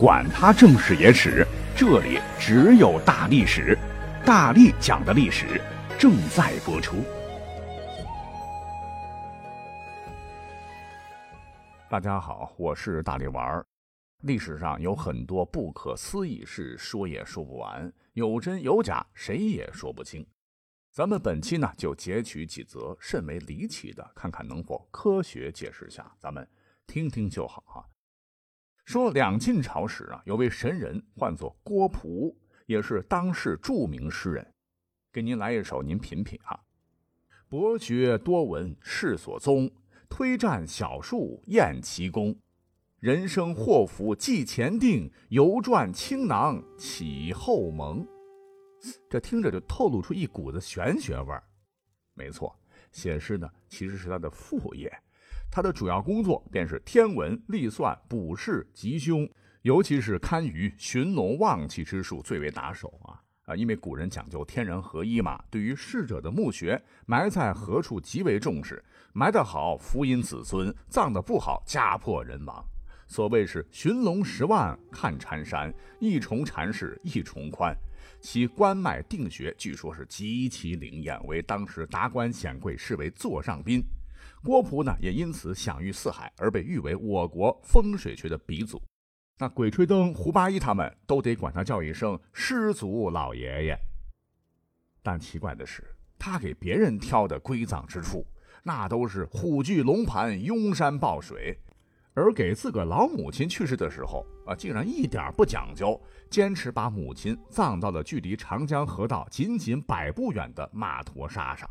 管他正史野史，这里只有大历史，大力讲的历史正在播出。大家好，我是大力丸儿。历史上有很多不可思议事，说也说不完，有真有假，谁也说不清。咱们本期呢，就截取几则甚为离奇的，看看能否科学解释下，咱们听听就好哈。说两晋朝时啊，有位神人，唤作郭璞，也是当世著名诗人。给您来一首，您品品啊。博学多闻世所宗，推占小数验其功。人生祸福记前定，犹转青囊起后蒙。这听着就透露出一股子玄学味儿。没错，写诗呢其实是他的副业。他的主要工作便是天文、历算、卜筮、吉凶，尤其是堪舆、寻龙望气之术最为拿手啊啊！因为古人讲究天人合一嘛，对于逝者的墓穴埋在何处极为重视，埋得好福荫子孙，葬得不好家破人亡。所谓是寻龙十万看缠山，一重缠是一重宽。其关脉定穴据说是极其灵验，为当时达官显贵视为座上宾。郭璞呢，也因此享誉四海，而被誉为我国风水学的鼻祖。那鬼吹灯、胡八一他们都得管他叫一声师祖老爷爷。但奇怪的是，他给别人挑的归葬之处，那都是虎踞龙盘、拥山抱水；而给自个老母亲去世的时候啊，竟然一点不讲究，坚持把母亲葬到了距离长江河道仅仅百步远的马驼沙上。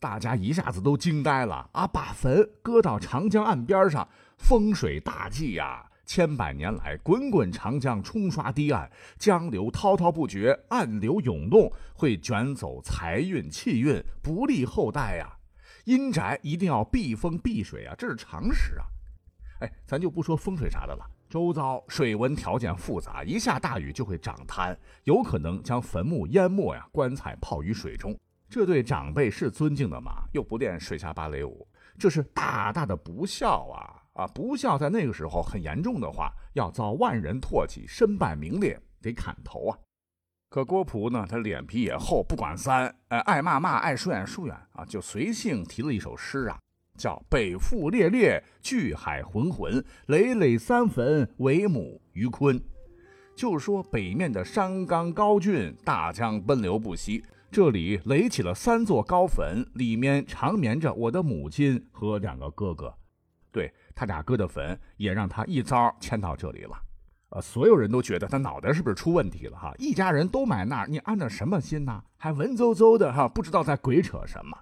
大家一下子都惊呆了啊！把坟搁到长江岸边上，风水大忌呀！千百年来，滚滚长江冲刷堤岸，江流滔滔不绝，暗流涌动，会卷走财运气运，不利后代呀！阴宅一定要避风避水啊，这是常识啊！哎，咱就不说风水啥的了，周遭水文条件复杂，一下大雨就会涨滩，有可能将坟墓淹没呀，棺材泡于水中。这对长辈是尊敬的吗？又不练水下芭蕾舞，这是大大的不孝啊！啊，不孝在那个时候很严重的话，要遭万人唾弃，身败名裂，得砍头啊！可郭璞呢，他脸皮也厚，不管三，呃，爱骂骂，爱疏远疏远啊，就随性提了一首诗啊，叫《北复烈烈，巨海浑浑，累累三坟，为母于坤》，就说北面的山冈高峻，大江奔流不息。这里垒起了三座高坟，里面长眠着我的母亲和两个哥哥。对他俩哥的坟，也让他一遭迁到这里了。呃，所有人都觉得他脑袋是不是出问题了？哈，一家人都埋那儿，你安的什么心呢？还文绉绉的哈，不知道在鬼扯什么。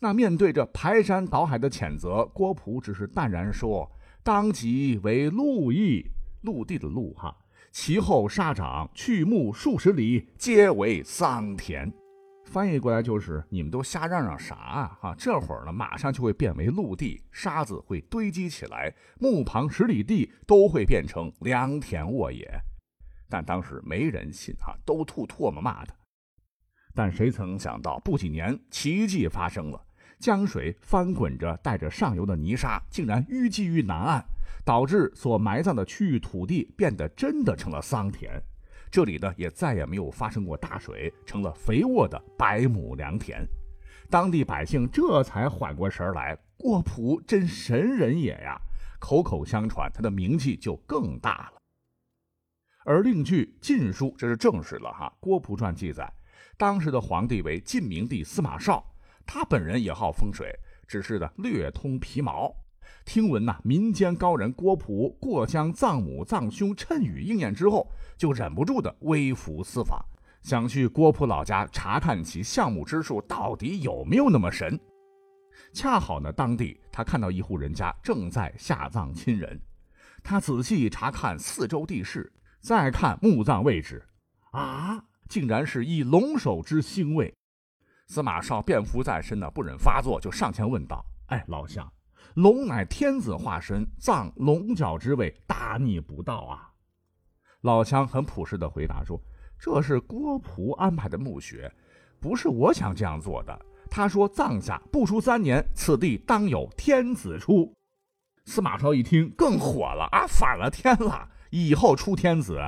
那面对着排山倒海的谴责，郭璞只是淡然说：“当即为陆毅，陆地的陆哈。”其后沙长去墓数十里，皆为桑田。翻译过来就是你们都瞎嚷嚷啥啊？哈，这会儿呢，马上就会变为陆地，沙子会堆积起来，墓旁十里地都会变成良田沃野。但当时没人信哈，都吐唾沫骂他。但谁曾想到，不几年，奇迹发生了，江水翻滚着，带着上游的泥沙，竟然淤积于南岸。导致所埋葬的区域土地变得真的成了桑田，这里呢也再也没有发生过大水，成了肥沃的百亩良田。当地百姓这才缓过神来，郭璞真神人也呀！口口相传，他的名气就更大了。而另据《晋书》，这是正史了哈，《郭璞传》记载，当时的皇帝为晋明帝司马绍，他本人也好风水，只是呢略通皮毛。听闻呐，民间高人郭璞过江葬母葬兄，趁雨应验之后，就忍不住的微服私访，想去郭璞老家查看其相母之术到底有没有那么神。恰好呢，当地他看到一户人家正在下葬亲人，他仔细查看四周地势，再看墓葬位置，啊，竟然是一龙首之星位。司马绍便服在身呢，不忍发作，就上前问道：“哎，老乡。”龙乃天子化身，葬龙角之位，大逆不道啊！老乡很朴实的回答说：“这是郭璞安排的墓穴，不是我想这样做的。”他说：“葬下不出三年，此地当有天子出。”司马昭一听更火了啊！反了天了！以后出天子，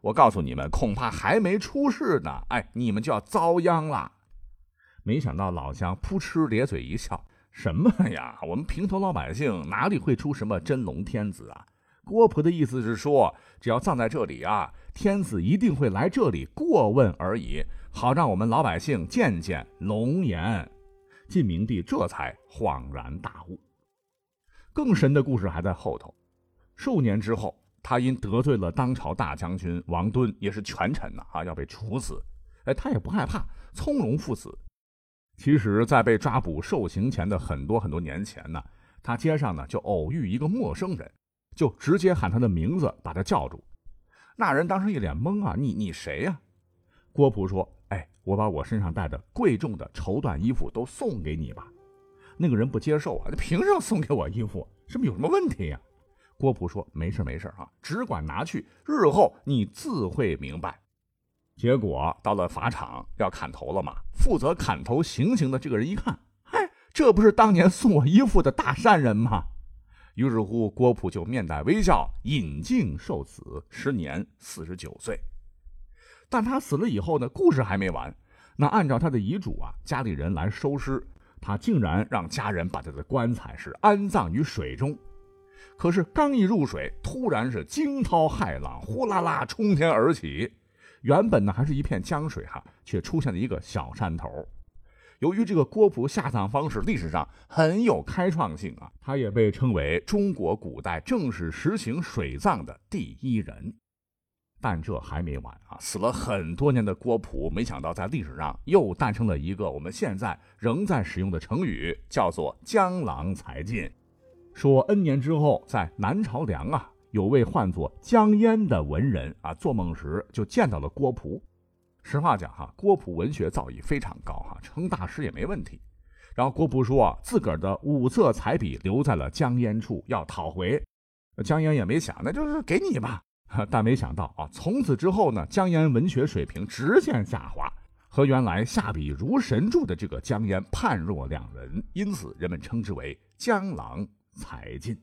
我告诉你们，恐怕还没出世呢，哎，你们就要遭殃了。没想到老乡扑哧咧嘴一笑：“什么呀？我们平头老百姓哪里会出什么真龙天子啊？”郭璞的意思是说，只要葬在这里啊，天子一定会来这里过问而已，好让我们老百姓见见龙颜。晋明帝这才恍然大悟。更神的故事还在后头。数年之后，他因得罪了当朝大将军王敦，也是权臣呐，啊，要被处死。哎，他也不害怕，从容赴死。其实，在被抓捕受刑前的很多很多年前呢，他街上呢就偶遇一个陌生人，就直接喊他的名字，把他叫住。那人当时一脸懵啊，你你谁呀？郭璞说：“哎，我把我身上带的贵重的绸缎衣服都送给你吧。”那个人不接受啊，你凭什么送给我衣服？是不是有什么问题呀？郭璞说：“没事没事啊，只管拿去，日后你自会明白。”结果到了法场要砍头了嘛，负责砍头行刑的这个人一看，嗨，这不是当年送我衣服的大善人吗？于是乎，郭璞就面带微笑引颈受死，时年四十九岁。但他死了以后呢，故事还没完。那按照他的遗嘱啊，家里人来收尸，他竟然让家人把他的棺材是安葬于水中。可是刚一入水，突然是惊涛骇浪，呼啦啦冲天而起。原本呢还是一片江水哈，却出现了一个小山头。由于这个郭璞下葬方式历史上很有开创性啊，他也被称为中国古代正式实行水葬的第一人。但这还没完啊！死了很多年的郭璞，没想到在历史上又诞生了一个我们现在仍在使用的成语，叫做“江郎才尽”。说 N 年之后，在南朝梁啊。有位唤作江淹的文人啊，做梦时就见到了郭璞。实话讲哈，郭璞文学造诣非常高哈，成大师也没问题。然后郭璞说自个儿的五色彩笔留在了江淹处，要讨回。江淹也没想，那就是给你吧。但没想到啊，从此之后呢，江淹文学水平直线下滑，和原来下笔如神助的这个江淹判若两人，因此人们称之为江郎才尽。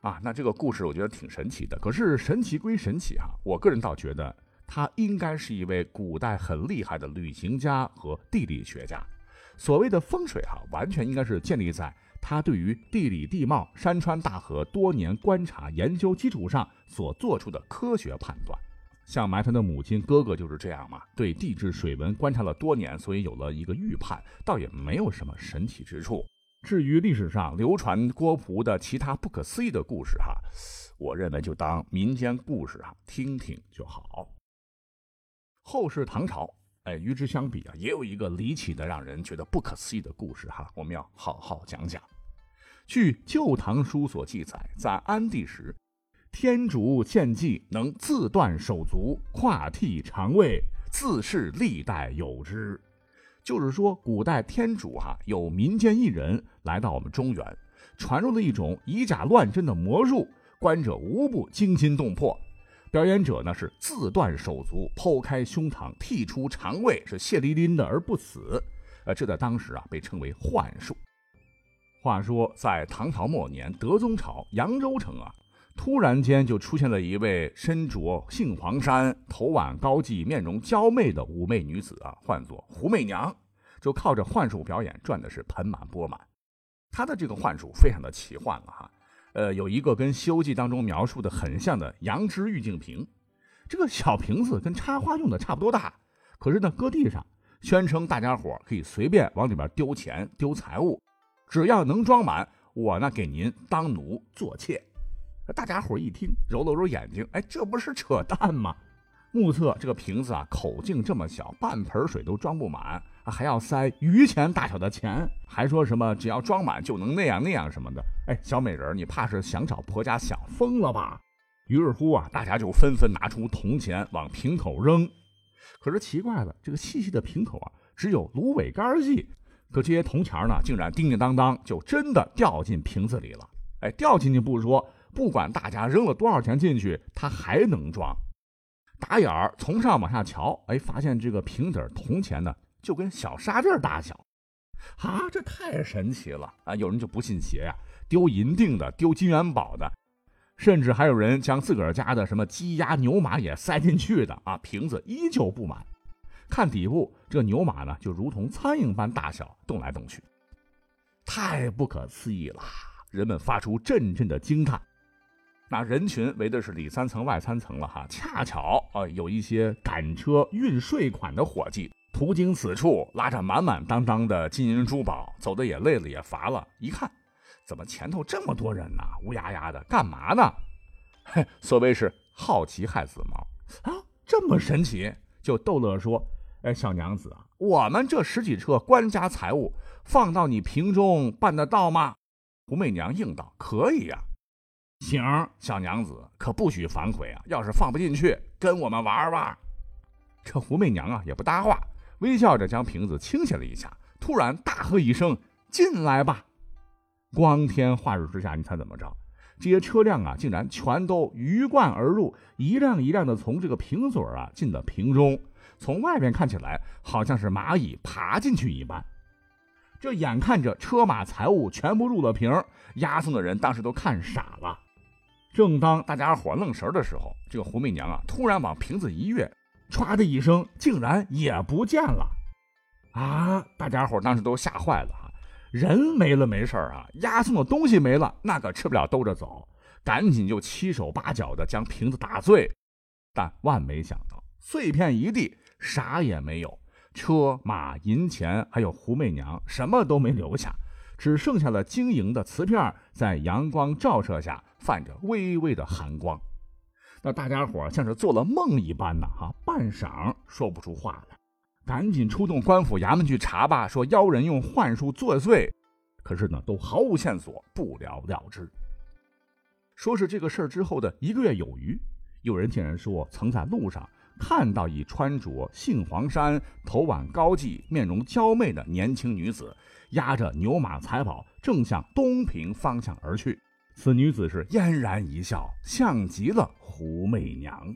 啊，那这个故事我觉得挺神奇的。可是神奇归神奇哈，我个人倒觉得他应该是一位古代很厉害的旅行家和地理学家。所谓的风水哈，完全应该是建立在他对于地理地貌、山川大河多年观察研究基础上所做出的科学判断。像埋他的母亲、哥哥就是这样嘛，对地质水文观察了多年，所以有了一个预判，倒也没有什么神奇之处。至于历史上流传郭璞的其他不可思议的故事，哈，我认为就当民间故事啊听听就好。后世唐朝，哎，与之相比啊，也有一个离奇的、让人觉得不可思议的故事，哈，我们要好好讲讲。据《旧唐书》所记载，在安帝时，天竺献祭能自断手足，跨剃肠胃，自是历代有之。就是说，古代天主哈有民间艺人来到我们中原，传入了一种以假乱真的魔术，观者无不惊心动魄。表演者呢是自断手足，剖开胸膛，剔出肠胃，是血淋淋的而不死。呃，这在当时啊被称为幻术。话说，在唐朝末年，德宗朝扬州城啊，突然间就出现了一位身着杏黄衫、头挽高髻、面容娇媚的妩媚女子啊，唤作胡媚娘。就靠着幻术表演赚的是盆满钵满，他的这个幻术非常的奇幻了哈，呃，有一个跟《西游记》当中描述的很像的羊脂玉净瓶，这个小瓶子跟插花用的差不多大，可是呢搁地上，宣称大家伙可以随便往里边丢钱丢财物，只要能装满，我呢给您当奴做妾。大家伙一听，揉了揉眼睛，哎，这不是扯淡吗？目测这个瓶子啊，口径这么小，半盆水都装不满，还要塞榆钱大小的钱，还说什么只要装满就能那样那样什么的。哎，小美人，你怕是想找婆家想疯了吧？于是乎啊，大家就纷纷拿出铜钱往瓶口扔。可是奇怪了，这个细细的瓶口啊，只有芦苇杆细，可这些铜钱呢，竟然叮叮当当就真的掉进瓶子里了。哎，掉进去不说，不管大家扔了多少钱进去，它还能装。打眼儿从上往下瞧，哎，发现这个瓶底铜钱呢，就跟小沙粒大小，啊，这太神奇了啊！有人就不信邪呀，丢银锭的，丢金元宝的，甚至还有人将自个儿家的什么鸡鸭牛马也塞进去的啊，瓶子依旧不满。看底部，这牛马呢，就如同苍蝇般大小，动来动去，太不可思议了！人们发出阵阵的惊叹。那人群围的是里三层外三层了哈，恰巧啊，有一些赶车运税款的伙计途经此处，拉着满满当当的金银珠宝，走的也累了也乏了，一看。怎么前头这么多人呢？乌压压的，干嘛呢？嘿，所谓是好奇害死猫啊，这么神奇？就逗乐说：“哎，小娘子啊，我们这十几车官家财物放到你瓶中办得到吗？”胡媚娘应道：“可以呀。”行，小娘子可不许反悔啊！要是放不进去，跟我们玩玩。这胡媚娘啊也不搭话，微笑着将瓶子倾斜了一下，突然大喝一声：“进来吧！”光天化日之下，你猜怎么着？这些车辆啊，竟然全都鱼贯而入，一辆一辆的从这个瓶嘴啊进了瓶中。从外边看起来，好像是蚂蚁爬进去一般。这眼看着车马财物全部入了瓶，押送的人当时都看傻了。正当大家伙愣神的时候，这个胡媚娘啊，突然往瓶子一跃，唰的一声，竟然也不见了。啊！大家伙当时都吓坏了啊。人没了没事啊，押送的东西没了，那可吃不了兜着走，赶紧就七手八脚的将瓶子打碎。但万没想到，碎片一地，啥也没有，车马银钱还有胡媚娘什么都没留下，只剩下了晶莹的瓷片，在阳光照射下泛着微微的寒光。那大家伙像是做了梦一般呢，哈，半晌说不出话来。赶紧出动官府衙门去查吧，说妖人用幻术作祟，可是呢，都毫无线索，不了了之。说是这个事儿之后的一个月有余，有人竟然说曾在路上看到一穿着杏黄衫、头挽高髻、面容娇媚的年轻女子，押着牛马财宝，正向东平方向而去。此女子是嫣然一笑，像极了胡媚娘。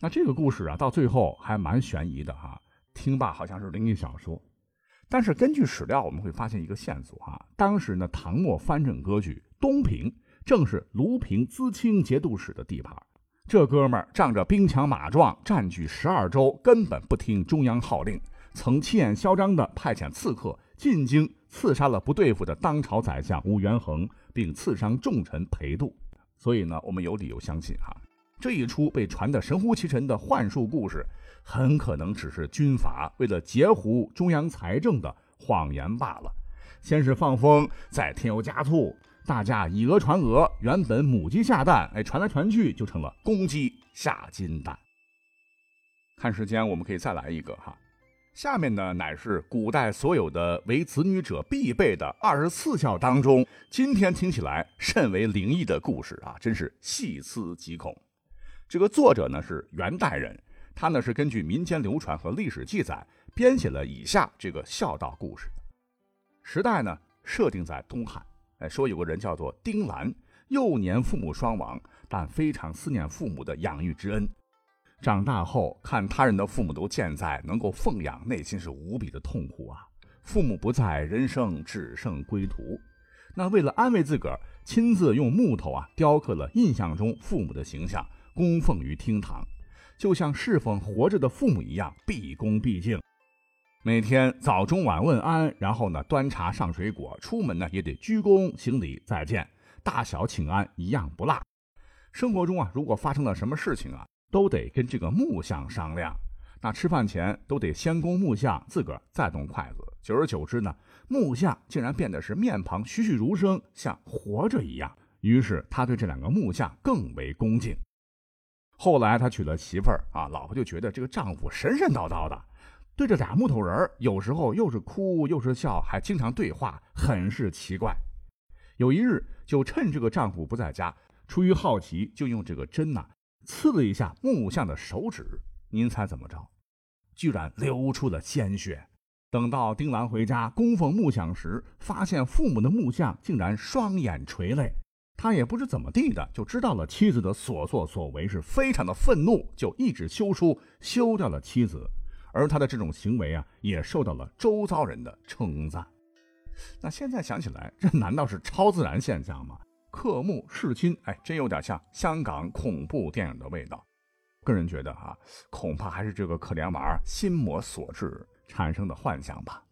那这个故事啊，到最后还蛮悬疑的哈。听罢好像是灵异小说，但是根据史料，我们会发现一个线索哈。当时呢，唐末藩镇割据，东平正是卢平资清节度使的地盘。这哥们儿仗着兵强马壮，占据十二州，根本不听中央号令，曾气焰嚣张地派遣刺客进京，刺杀了不对付的当朝宰相武元衡，并刺伤重臣裴度。所以呢，我们有理由相信哈。这一出被传得神乎其神的幻术故事，很可能只是军阀为了截胡中央财政的谎言罢了。先是放风，再添油加醋，大家以讹传讹，原本母鸡下蛋，哎，传来传去就成了公鸡下金蛋。看时间，我们可以再来一个哈。下面呢，乃是古代所有的为子女者必备的二十四孝当中，今天听起来甚为灵异的故事啊，真是细思极恐。这个作者呢是元代人，他呢是根据民间流传和历史记载编写了以下这个孝道故事。时代呢设定在东汉，哎，说有个人叫做丁兰，幼年父母双亡，但非常思念父母的养育之恩。长大后看他人的父母都健在，能够奉养，内心是无比的痛苦啊！父母不在，人生只剩归途。那为了安慰自个儿，亲自用木头啊雕刻了印象中父母的形象。供奉于厅堂，就像侍奉活着的父母一样，毕恭毕敬。每天早中晚问安，然后呢端茶上水果，出门呢也得鞠躬行礼再见，大小请安一样不落。生活中啊，如果发生了什么事情啊，都得跟这个木匠商量。那吃饭前都得先供木匠，自个儿再动筷子。久而久之呢，木匠竟然变得是面庞栩栩如生，像活着一样。于是他对这两个木匠更为恭敬。后来他娶了媳妇儿啊，老婆就觉得这个丈夫神神叨叨的，对着俩木头人儿有时候又是哭又是笑，还经常对话，很是奇怪。有一日，就趁这个丈夫不在家，出于好奇，就用这个针呐刺了一下木匠的手指。您猜怎么着？居然流出了鲜血。等到丁兰回家供奉木像时，发现父母的木像竟然双眼垂泪。他也不知怎么地的，就知道了妻子的所作所为，是非常的愤怒，就一纸休书休掉了妻子。而他的这种行为啊，也受到了周遭人的称赞。那现在想起来，这难道是超自然现象吗？刻木弑亲，哎，真有点像香港恐怖电影的味道。个人觉得啊，恐怕还是这个可怜娃心魔所致产生的幻想吧。